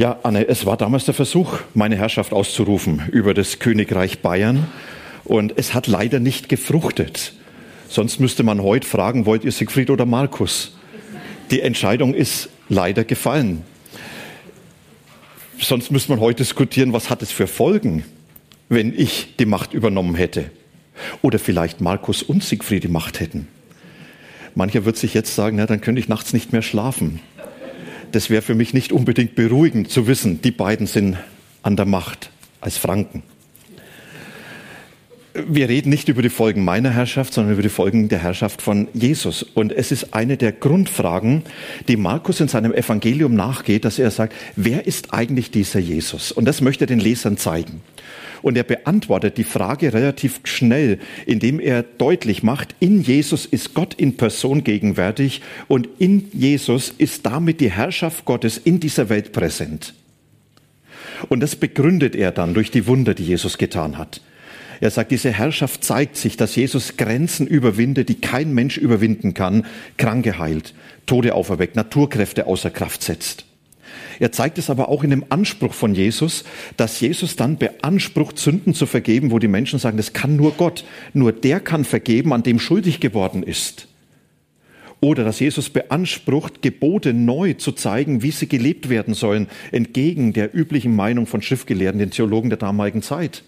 Ja, Anne, es war damals der Versuch, meine Herrschaft auszurufen über das Königreich Bayern. Und es hat leider nicht gefruchtet. Sonst müsste man heute fragen, wollt ihr Siegfried oder Markus? Die Entscheidung ist leider gefallen. Sonst müsste man heute diskutieren, was hat es für Folgen, wenn ich die Macht übernommen hätte. Oder vielleicht Markus und Siegfried die Macht hätten. Mancher wird sich jetzt sagen, na, dann könnte ich nachts nicht mehr schlafen das wäre für mich nicht unbedingt beruhigend zu wissen, die beiden sind an der Macht als Franken. Wir reden nicht über die Folgen meiner Herrschaft, sondern über die Folgen der Herrschaft von Jesus. Und es ist eine der Grundfragen, die Markus in seinem Evangelium nachgeht, dass er sagt, wer ist eigentlich dieser Jesus? Und das möchte er den Lesern zeigen. Und er beantwortet die Frage relativ schnell, indem er deutlich macht, in Jesus ist Gott in Person gegenwärtig und in Jesus ist damit die Herrschaft Gottes in dieser Welt präsent. Und das begründet er dann durch die Wunder, die Jesus getan hat. Er sagt, diese Herrschaft zeigt sich, dass Jesus Grenzen überwindet, die kein Mensch überwinden kann, Kranke heilt, Tode auferweckt, Naturkräfte außer Kraft setzt. Er zeigt es aber auch in dem Anspruch von Jesus, dass Jesus dann beansprucht, Sünden zu vergeben, wo die Menschen sagen, das kann nur Gott. Nur der kann vergeben, an dem schuldig geworden ist. Oder dass Jesus beansprucht, Gebote neu zu zeigen, wie sie gelebt werden sollen, entgegen der üblichen Meinung von Schriftgelehrten, den Theologen der damaligen Zeit.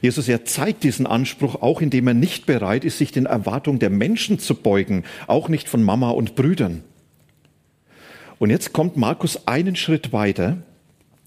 Jesus, er zeigt diesen Anspruch auch, indem er nicht bereit ist, sich den Erwartungen der Menschen zu beugen, auch nicht von Mama und Brüdern. Und jetzt kommt Markus einen Schritt weiter,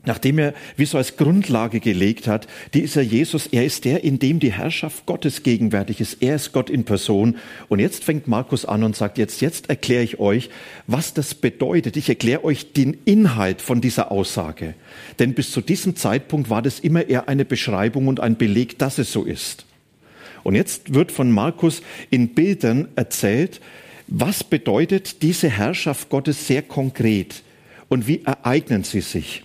nachdem er wie so als Grundlage gelegt hat, dieser Jesus, er ist der, in dem die Herrschaft Gottes gegenwärtig ist. Er ist Gott in Person. Und jetzt fängt Markus an und sagt, jetzt, jetzt erkläre ich euch, was das bedeutet. Ich erkläre euch den Inhalt von dieser Aussage. Denn bis zu diesem Zeitpunkt war das immer eher eine Beschreibung und ein Beleg, dass es so ist. Und jetzt wird von Markus in Bildern erzählt, was bedeutet diese Herrschaft Gottes sehr konkret und wie ereignen sie sich?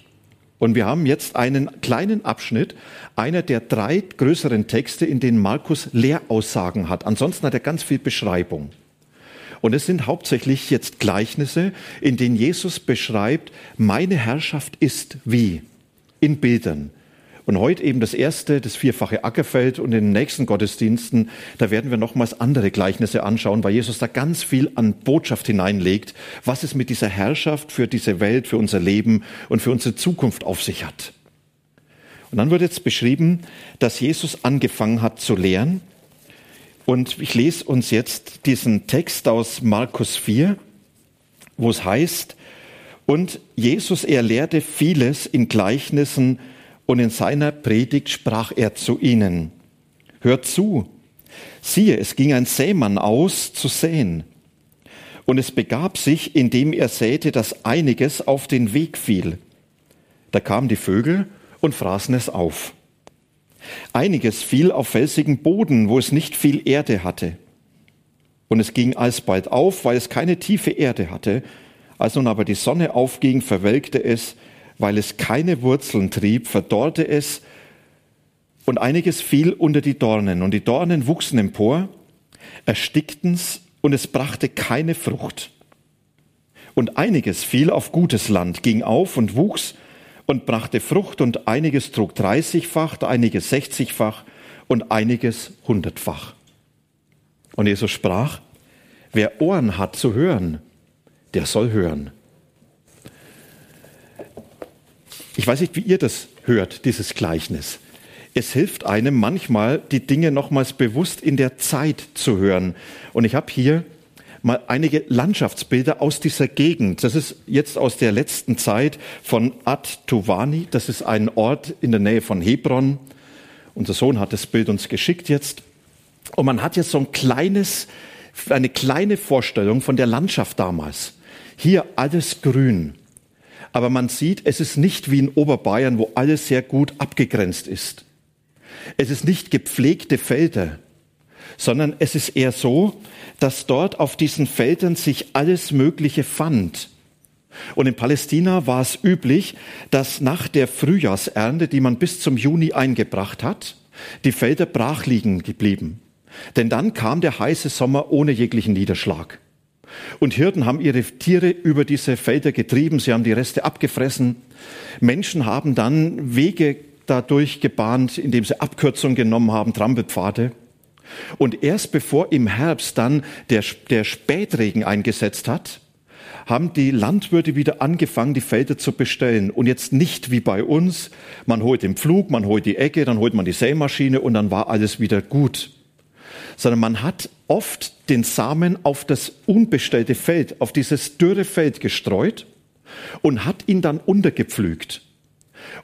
Und wir haben jetzt einen kleinen Abschnitt, einer der drei größeren Texte, in denen Markus Lehraussagen hat. Ansonsten hat er ganz viel Beschreibung. Und es sind hauptsächlich jetzt Gleichnisse, in denen Jesus beschreibt, meine Herrschaft ist wie in Bildern. Und heute eben das erste, das vierfache Ackerfeld und in den nächsten Gottesdiensten, da werden wir nochmals andere Gleichnisse anschauen, weil Jesus da ganz viel an Botschaft hineinlegt, was es mit dieser Herrschaft für diese Welt, für unser Leben und für unsere Zukunft auf sich hat. Und dann wird jetzt beschrieben, dass Jesus angefangen hat zu lehren. Und ich lese uns jetzt diesen Text aus Markus 4, wo es heißt, und Jesus, er lehrte vieles in Gleichnissen und in seiner Predigt sprach er zu ihnen, hört zu, siehe, es ging ein Sämann aus zu säen. Und es begab sich, indem er säte, dass einiges auf den Weg fiel. Da kamen die Vögel und fraßen es auf. Einiges fiel auf felsigen Boden, wo es nicht viel Erde hatte. Und es ging alsbald auf, weil es keine tiefe Erde hatte. Als nun aber die Sonne aufging, verwelkte es, weil es keine Wurzeln trieb, verdorrte es und einiges fiel unter die Dornen und die Dornen wuchsen empor, erstickten's und es brachte keine Frucht. Und einiges fiel auf gutes Land, ging auf und wuchs und brachte Frucht und einiges trug dreißigfach, einiges sechzigfach und einiges hundertfach. Und Jesus sprach, wer Ohren hat zu hören, der soll hören. Ich weiß nicht, wie ihr das hört, dieses Gleichnis. Es hilft einem manchmal, die Dinge nochmals bewusst in der Zeit zu hören. Und ich habe hier mal einige Landschaftsbilder aus dieser Gegend. Das ist jetzt aus der letzten Zeit von Ad Tuvani. Das ist ein Ort in der Nähe von Hebron. Unser Sohn hat das Bild uns geschickt jetzt. Und man hat jetzt so ein kleines, eine kleine Vorstellung von der Landschaft damals. Hier alles grün Aber man sieht, es ist nicht wie in Oberbayern, wo alles sehr gut abgegrenzt ist. Es ist nicht gepflegte Felder, sondern es ist eher so, dass dort auf diesen Feldern sich alles Mögliche fand. Und in Palästina war es üblich, dass nach der Frühjahrsernte, die man bis zum Juni eingebracht hat, die Felder brach liegen geblieben. Denn dann kam der heiße Sommer ohne jeglichen Niederschlag. Und Hirten haben ihre Tiere über diese Felder getrieben, sie haben die Reste abgefressen. Menschen haben dann Wege dadurch gebahnt, indem sie Abkürzungen genommen haben, Trampelpfade. Und erst bevor im Herbst dann der, der Spätregen eingesetzt hat, haben die Landwirte wieder angefangen, die Felder zu bestellen. Und jetzt nicht wie bei uns, man holt den Pflug, man holt die Ecke, dann holt man die Sämaschine und dann war alles wieder gut. Sondern man hat oft den Samen auf das unbestellte Feld, auf dieses dürre Feld gestreut und hat ihn dann untergepflügt.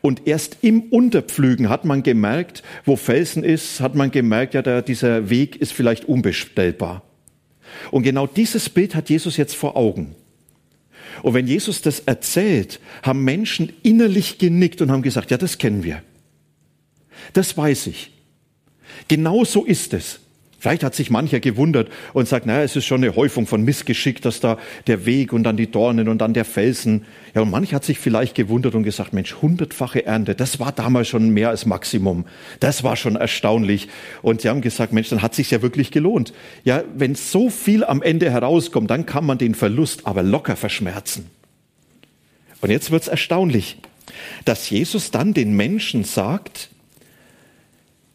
Und erst im Unterpflügen hat man gemerkt, wo Felsen ist, hat man gemerkt, ja, der, dieser Weg ist vielleicht unbestellbar. Und genau dieses Bild hat Jesus jetzt vor Augen. Und wenn Jesus das erzählt, haben Menschen innerlich genickt und haben gesagt, ja, das kennen wir. Das weiß ich. Genau so ist es. Vielleicht hat sich mancher gewundert und sagt, naja, es ist schon eine Häufung von Missgeschick, dass da der Weg und dann die Dornen und dann der Felsen. Ja, und mancher hat sich vielleicht gewundert und gesagt, Mensch, hundertfache Ernte, das war damals schon mehr als Maximum. Das war schon erstaunlich. Und sie haben gesagt, Mensch, dann hat sich ja wirklich gelohnt. Ja, wenn so viel am Ende herauskommt, dann kann man den Verlust aber locker verschmerzen. Und jetzt wird's erstaunlich, dass Jesus dann den Menschen sagt,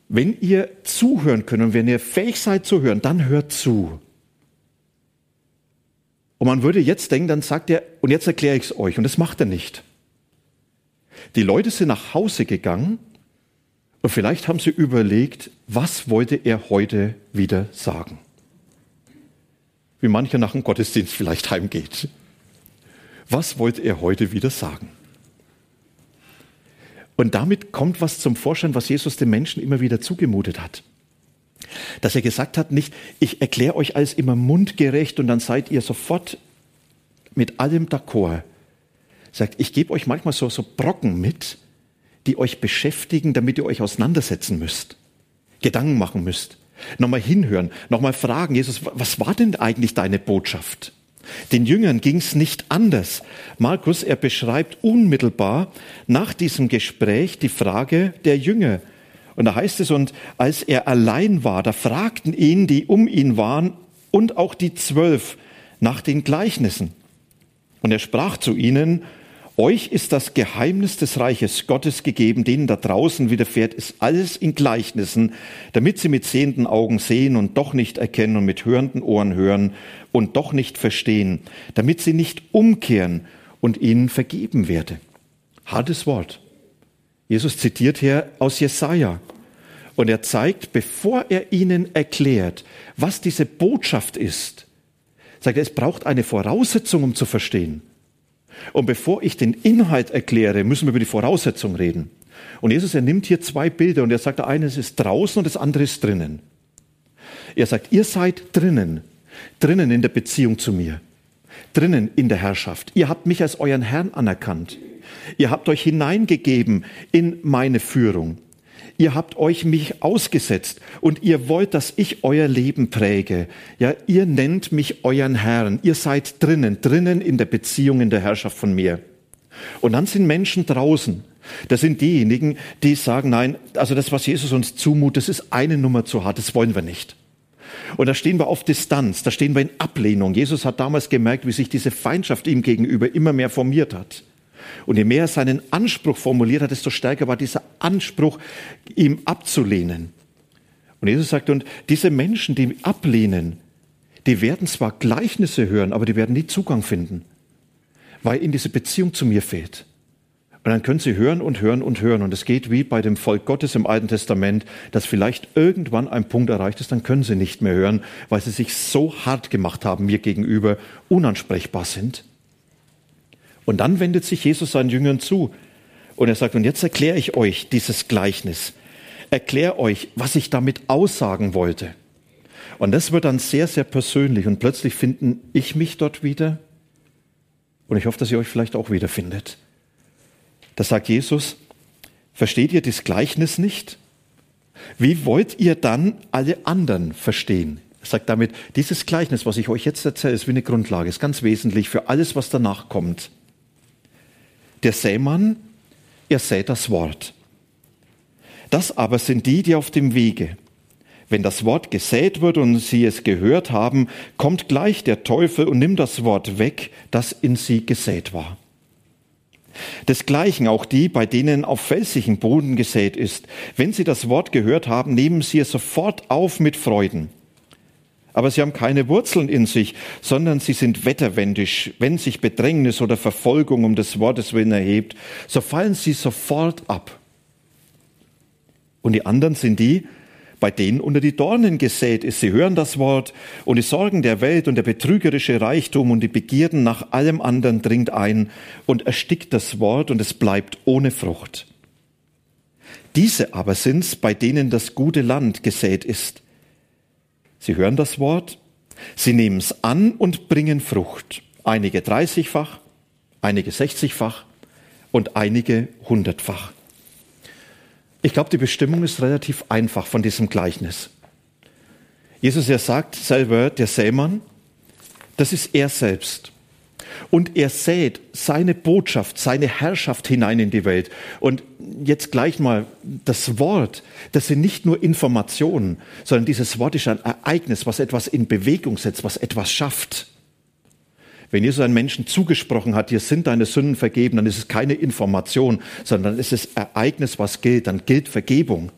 wenn ihr zuhören könnt und wenn ihr fähig seid zu hören, dann hört zu. Und man würde jetzt denken, dann sagt er, und jetzt erkläre ich es euch. Und das macht er nicht. Die Leute sind nach Hause gegangen und vielleicht haben sie überlegt, was wollte er heute wieder sagen? Wie mancher nach dem Gottesdienst vielleicht heimgeht. Was wollte er heute wieder sagen? Und damit kommt was zum Vorschein, was Jesus den Menschen immer wieder zugemutet hat. Dass er gesagt hat, nicht, ich erkläre euch alles immer mundgerecht und dann seid ihr sofort mit allem d'accord. Sagt, ich gebe euch manchmal so, so Brocken mit, die euch beschäftigen, damit ihr euch auseinandersetzen müsst, Gedanken machen müsst, nochmal hinhören, nochmal fragen, Jesus, was war denn eigentlich deine Botschaft? Den Jüngern ging es nicht anders. Markus, er beschreibt unmittelbar nach diesem Gespräch die Frage der Jünger. Und da heißt es, und als er allein war, da fragten ihn, die um ihn waren, und auch die Zwölf nach den Gleichnissen. Und er sprach zu ihnen, euch ist das Geheimnis des Reiches Gottes gegeben, denen da draußen widerfährt, ist alles in Gleichnissen, damit sie mit sehenden Augen sehen und doch nicht erkennen und mit hörenden Ohren hören und doch nicht verstehen, damit sie nicht umkehren und ihnen vergeben werde. Hartes Wort. Jesus zitiert hier aus Jesaja. Und er zeigt, bevor er ihnen erklärt, was diese Botschaft ist, sagt er, es braucht eine Voraussetzung, um zu verstehen. Und bevor ich den Inhalt erkläre, müssen wir über die Voraussetzung reden. Und Jesus, er nimmt hier zwei Bilder und er sagt, der eine ist draußen und das andere ist drinnen. Er sagt, ihr seid drinnen, drinnen in der Beziehung zu mir, drinnen in der Herrschaft. Ihr habt mich als euren Herrn anerkannt. Ihr habt euch hineingegeben in meine Führung. Ihr habt euch mich ausgesetzt und ihr wollt, dass ich euer Leben präge. Ja, ihr nennt mich euren Herrn. Ihr seid drinnen, drinnen in der Beziehung, in der Herrschaft von mir. Und dann sind Menschen draußen. Das sind diejenigen, die sagen, nein, also das, was Jesus uns zumutet, das ist eine Nummer zu hart, das wollen wir nicht. Und da stehen wir auf Distanz, da stehen wir in Ablehnung. Jesus hat damals gemerkt, wie sich diese Feindschaft ihm gegenüber immer mehr formiert hat. Und je mehr er seinen Anspruch formuliert hat, desto stärker war dieser Anspruch, ihm abzulehnen. Und Jesus sagt, und diese Menschen, die ablehnen, die werden zwar Gleichnisse hören, aber die werden nie Zugang finden, weil ihnen diese Beziehung zu mir fehlt. Und dann können sie hören und hören und hören. Und es geht wie bei dem Volk Gottes im Alten Testament, dass vielleicht irgendwann ein Punkt erreicht ist, dann können sie nicht mehr hören, weil sie sich so hart gemacht haben mir gegenüber, unansprechbar sind. Und dann wendet sich Jesus seinen Jüngern zu und er sagt, und jetzt erkläre ich euch dieses Gleichnis. Erkläre euch, was ich damit aussagen wollte. Und das wird dann sehr, sehr persönlich und plötzlich finden ich mich dort wieder und ich hoffe, dass ihr euch vielleicht auch wiederfindet. Da sagt Jesus, versteht ihr das Gleichnis nicht? Wie wollt ihr dann alle anderen verstehen? Er sagt damit, dieses Gleichnis, was ich euch jetzt erzähle, ist wie eine Grundlage, ist ganz wesentlich für alles, was danach kommt. Der Sämann, er sät das Wort. Das aber sind die, die auf dem Wege. Wenn das Wort gesät wird und sie es gehört haben, kommt gleich der Teufel und nimmt das Wort weg, das in sie gesät war. Desgleichen auch die, bei denen auf felsigen Boden gesät ist. Wenn sie das Wort gehört haben, nehmen sie es sofort auf mit Freuden. Aber sie haben keine Wurzeln in sich, sondern sie sind wetterwendisch. Wenn sich Bedrängnis oder Verfolgung um des Wortes willen erhebt, so fallen sie sofort ab. Und die anderen sind die, bei denen unter die Dornen gesät ist. Sie hören das Wort und die Sorgen der Welt und der betrügerische Reichtum und die Begierden nach allem anderen dringt ein und erstickt das Wort und es bleibt ohne Frucht. Diese aber sind's, bei denen das gute Land gesät ist. Sie hören das Wort, sie nehmen es an und bringen Frucht. Einige dreißigfach, einige sechzigfach und einige hundertfach. Ich glaube, die Bestimmung ist relativ einfach von diesem Gleichnis. Jesus, er sagt selber, der Sämann, das ist er selbst. Und er sät seine Botschaft, seine Herrschaft hinein in die Welt. Und jetzt gleich mal das Wort, das sind nicht nur Informationen, sondern dieses Wort ist ein Ereignis, was etwas in Bewegung setzt, was etwas schafft. Wenn Jesus einen Menschen zugesprochen hat, dir sind deine Sünden vergeben, dann ist es keine Information, sondern es ist Ereignis, was gilt, dann gilt Vergebung.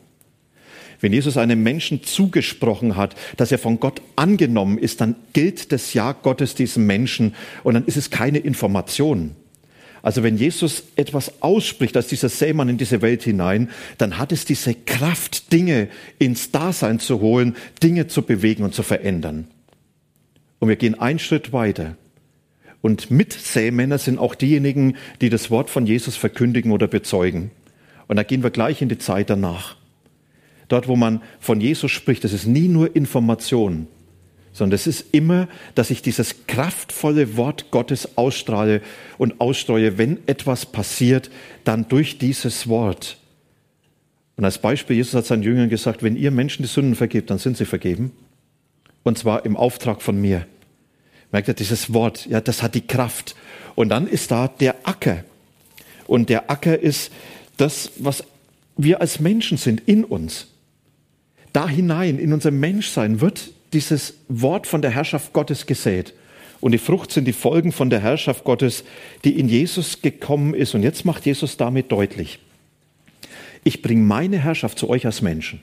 Wenn Jesus einem Menschen zugesprochen hat, dass er von Gott angenommen ist, dann gilt das Ja Gottes diesem Menschen und dann ist es keine Information. Also wenn Jesus etwas ausspricht als dieser Sämann in diese Welt hinein, dann hat es diese Kraft, Dinge ins Dasein zu holen, Dinge zu bewegen und zu verändern. Und wir gehen einen Schritt weiter. Und Mitsämänner sind auch diejenigen, die das Wort von Jesus verkündigen oder bezeugen. Und da gehen wir gleich in die Zeit danach. Dort, wo man von Jesus spricht, das ist nie nur Information, sondern es ist immer, dass ich dieses kraftvolle Wort Gottes ausstrahle und ausstreue, wenn etwas passiert, dann durch dieses Wort. Und als Beispiel, Jesus hat seinen Jüngern gesagt, wenn ihr Menschen die Sünden vergebt, dann sind sie vergeben. Und zwar im Auftrag von mir. Merkt ihr, dieses Wort, ja, das hat die Kraft. Und dann ist da der Acker. Und der Acker ist das, was wir als Menschen sind, in uns. Da hinein, in unser Menschsein, wird dieses Wort von der Herrschaft Gottes gesät. Und die Frucht sind die Folgen von der Herrschaft Gottes, die in Jesus gekommen ist. Und jetzt macht Jesus damit deutlich, ich bringe meine Herrschaft zu euch als Menschen.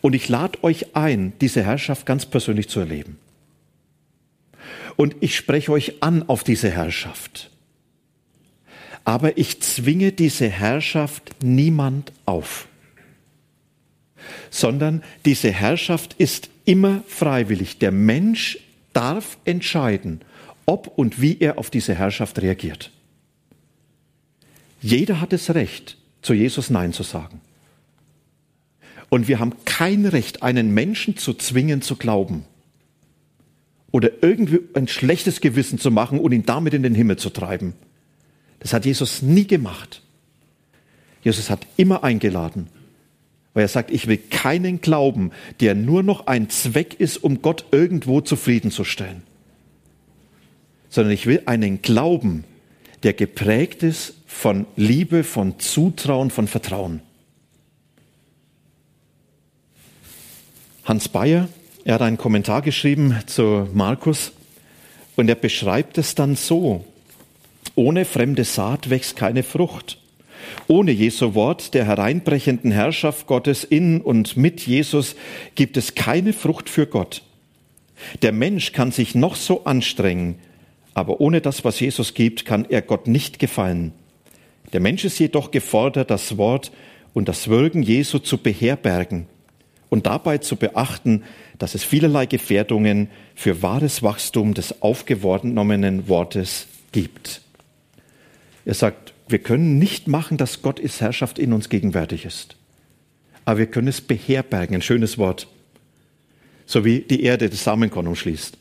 Und ich lade euch ein, diese Herrschaft ganz persönlich zu erleben und ich spreche euch an auf diese Herrschaft. Aber ich zwinge diese Herrschaft niemand auf, sondern diese Herrschaft ist immer freiwillig. Der Mensch darf entscheiden, ob und wie er auf diese Herrschaft reagiert. Jeder hat das Recht, zu Jesus Nein zu sagen. Und wir haben kein Recht, einen Menschen zu zwingen zu glauben oder irgendwie ein schlechtes Gewissen zu machen und ihn damit in den Himmel zu treiben. Das hat Jesus nie gemacht. Jesus hat immer eingeladen, weil er sagt, ich will keinen Glauben, der nur noch ein Zweck ist, um Gott irgendwo zufriedenzustellen, sondern ich will einen Glauben, der geprägt ist von Liebe, von Zutrauen, von Vertrauen. Hans Bayer er hat einen Kommentar geschrieben zu Markus und er beschreibt es dann so. Ohne fremde Saat wächst keine Frucht. Ohne Jesu Wort der hereinbrechenden Herrschaft Gottes in und mit Jesus gibt es keine Frucht für Gott. Der Mensch kann sich noch so anstrengen, aber ohne das, was Jesus gibt, kann er Gott nicht gefallen. Der Mensch ist jedoch gefordert, das Wort und das Wirken Jesu zu beherbergen und dabei zu beachten, dass es vielerlei Gefährdungen für wahres Wachstum des aufgewordenen Wortes gibt. Er sagt, wir können nicht machen, dass Gottes Herrschaft in uns gegenwärtig ist. Aber wir können es beherbergen, ein schönes Wort. So wie die Erde das Samenkorn umschließt.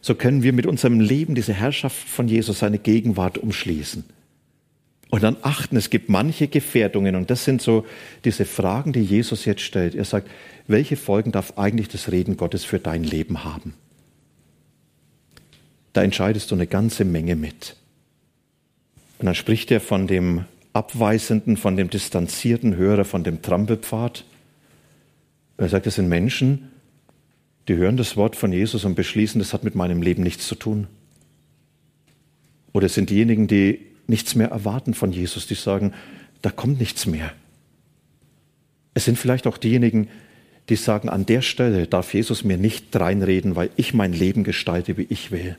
So können wir mit unserem Leben diese Herrschaft von Jesus, seine Gegenwart umschließen. Und dann achten, es gibt manche Gefährdungen und das sind so diese Fragen, die Jesus jetzt stellt. Er sagt, welche Folgen darf eigentlich das Reden Gottes für dein Leben haben? Da entscheidest du eine ganze Menge mit. Und dann spricht er von dem abweisenden, von dem distanzierten Hörer, von dem Trampelpfad. Er sagt, das sind Menschen, die hören das Wort von Jesus und beschließen, das hat mit meinem Leben nichts zu tun. Oder es sind diejenigen, die nichts mehr erwarten von Jesus, die sagen, da kommt nichts mehr. Es sind vielleicht auch diejenigen, die sagen, an der Stelle darf Jesus mir nicht reinreden, weil ich mein Leben gestalte, wie ich will.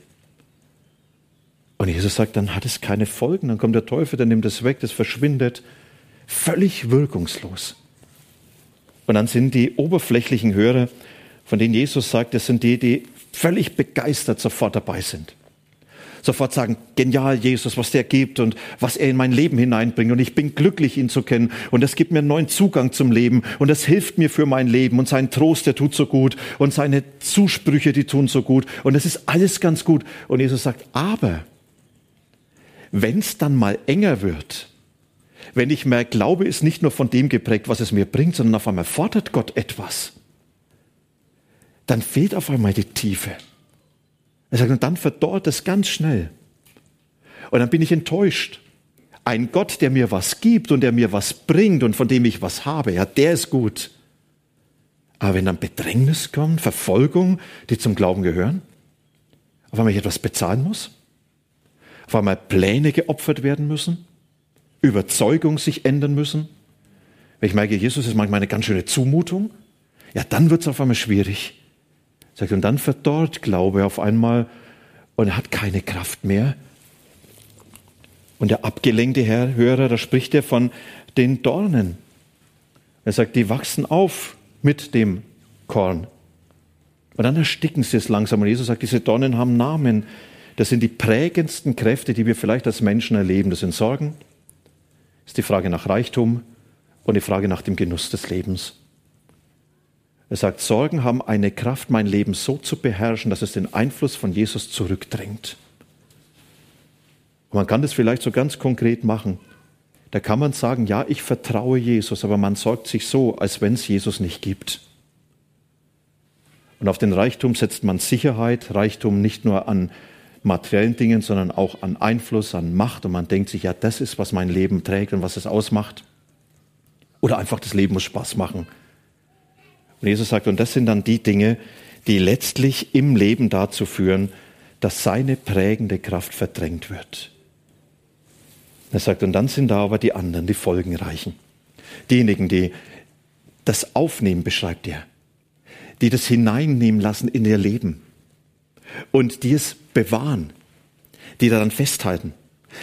Und Jesus sagt, dann hat es keine Folgen, dann kommt der Teufel, der nimmt es weg, das verschwindet, völlig wirkungslos. Und dann sind die oberflächlichen Hörer, von denen Jesus sagt, das sind die, die völlig begeistert sofort dabei sind. Sofort sagen, genial Jesus, was der gibt und was er in mein Leben hineinbringt. Und ich bin glücklich, ihn zu kennen. Und das gibt mir einen neuen Zugang zum Leben. Und das hilft mir für mein Leben. Und sein Trost, der tut so gut. Und seine Zusprüche, die tun so gut. Und es ist alles ganz gut. Und Jesus sagt, aber wenn es dann mal enger wird, wenn ich merke, Glaube ist nicht nur von dem geprägt, was es mir bringt, sondern auf einmal fordert Gott etwas, dann fehlt auf einmal die Tiefe. Er sagt, und dann verdorrt es ganz schnell. Und dann bin ich enttäuscht. Ein Gott, der mir was gibt und der mir was bringt und von dem ich was habe, ja, der ist gut. Aber wenn dann Bedrängnis kommt, Verfolgung, die zum Glauben gehören, auf einmal ich etwas bezahlen muss, auf einmal Pläne geopfert werden müssen, Überzeugung sich ändern müssen, wenn ich merke, Jesus ist manchmal eine ganz schöne Zumutung, ja, dann wird es auf einmal schwierig. Sagt, und dann verdorrt Glaube auf einmal und er hat keine Kraft mehr. Und der abgelenkte Herr, Hörer, da spricht er von den Dornen. Er sagt, die wachsen auf mit dem Korn. Und dann ersticken sie es langsam. Und Jesus sagt, diese Dornen haben Namen. Das sind die prägendsten Kräfte, die wir vielleicht als Menschen erleben. Das sind Sorgen, ist die Frage nach Reichtum und die Frage nach dem Genuss des Lebens. Er sagt, Sorgen haben eine Kraft, mein Leben so zu beherrschen, dass es den Einfluss von Jesus zurückdrängt. Und man kann das vielleicht so ganz konkret machen. Da kann man sagen, ja, ich vertraue Jesus, aber man sorgt sich so, als wenn es Jesus nicht gibt. Und auf den Reichtum setzt man Sicherheit, Reichtum nicht nur an materiellen Dingen, sondern auch an Einfluss, an Macht. Und man denkt sich, ja, das ist, was mein Leben trägt und was es ausmacht. Oder einfach das Leben muss Spaß machen. Und Jesus sagt, und das sind dann die Dinge, die letztlich im Leben dazu führen, dass seine prägende Kraft verdrängt wird. Er sagt, und dann sind da aber die anderen, die Folgenreichen. Diejenigen, die das Aufnehmen beschreibt er, die das hineinnehmen lassen in ihr Leben und die es bewahren, die daran festhalten,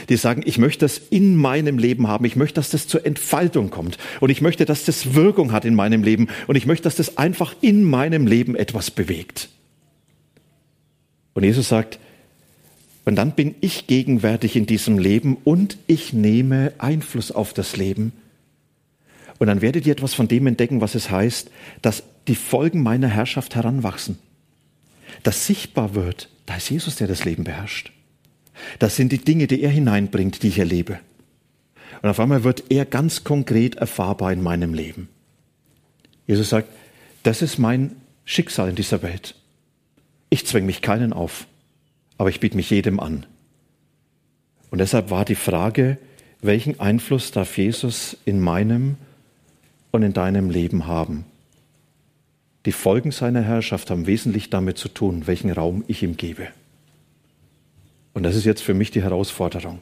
die sagen, ich möchte das in meinem Leben haben, ich möchte, dass das zur Entfaltung kommt und ich möchte, dass das Wirkung hat in meinem Leben und ich möchte, dass das einfach in meinem Leben etwas bewegt. Und Jesus sagt, und dann bin ich gegenwärtig in diesem Leben und ich nehme Einfluss auf das Leben. Und dann werdet ihr etwas von dem entdecken, was es heißt, dass die Folgen meiner Herrschaft heranwachsen. Dass sichtbar wird, da ist Jesus, der das Leben beherrscht. Das sind die Dinge, die er hineinbringt, die ich erlebe. Und auf einmal wird er ganz konkret erfahrbar in meinem Leben. Jesus sagt, das ist mein Schicksal in dieser Welt. Ich zwänge mich keinen auf, aber ich biete mich jedem an. Und deshalb war die Frage, welchen Einfluss darf Jesus in meinem und in deinem Leben haben? Die Folgen seiner Herrschaft haben wesentlich damit zu tun, welchen Raum ich ihm gebe. Und das ist jetzt für mich die Herausforderung,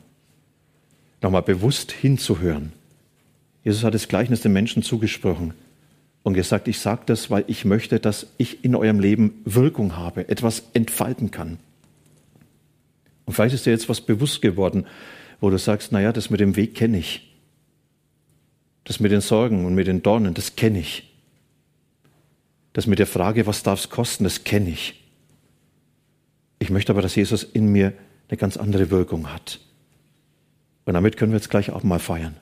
nochmal bewusst hinzuhören. Jesus hat das Gleichnis den Menschen zugesprochen und gesagt, ich sage das, weil ich möchte, dass ich in eurem Leben Wirkung habe, etwas entfalten kann. Und vielleicht ist dir jetzt was bewusst geworden, wo du sagst, naja, das mit dem Weg kenne ich. Das mit den Sorgen und mit den Dornen, das kenne ich. Das mit der Frage, was darf es kosten, das kenne ich. Ich möchte aber, dass Jesus in mir eine ganz andere Wirkung hat. Und damit können wir jetzt gleich Abendmahl feiern.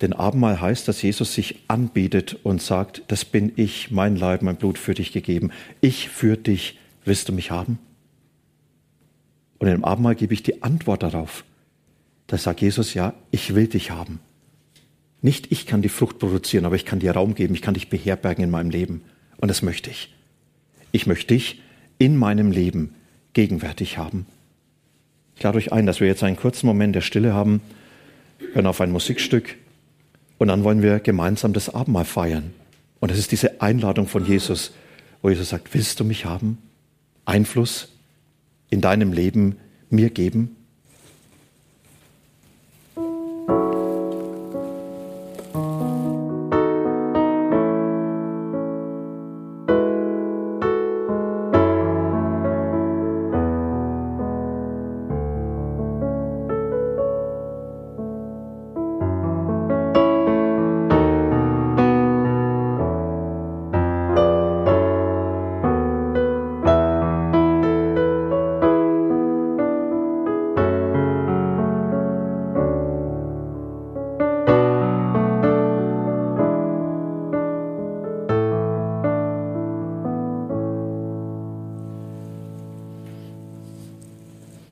Denn Abendmahl heißt, dass Jesus sich anbietet und sagt, das bin ich, mein Leib, mein Blut für dich gegeben. Ich für dich, willst du mich haben? Und im Abendmahl gebe ich die Antwort darauf. Da sagt Jesus, ja, ich will dich haben. Nicht ich kann die Frucht produzieren, aber ich kann dir Raum geben, ich kann dich beherbergen in meinem Leben. Und das möchte ich. Ich möchte dich in meinem Leben gegenwärtig haben. Ich lade euch ein, dass wir jetzt einen kurzen Moment der Stille haben, hören auf ein Musikstück und dann wollen wir gemeinsam das Abendmahl feiern. Und das ist diese Einladung von Jesus, wo Jesus sagt, willst du mich haben? Einfluss in deinem Leben mir geben?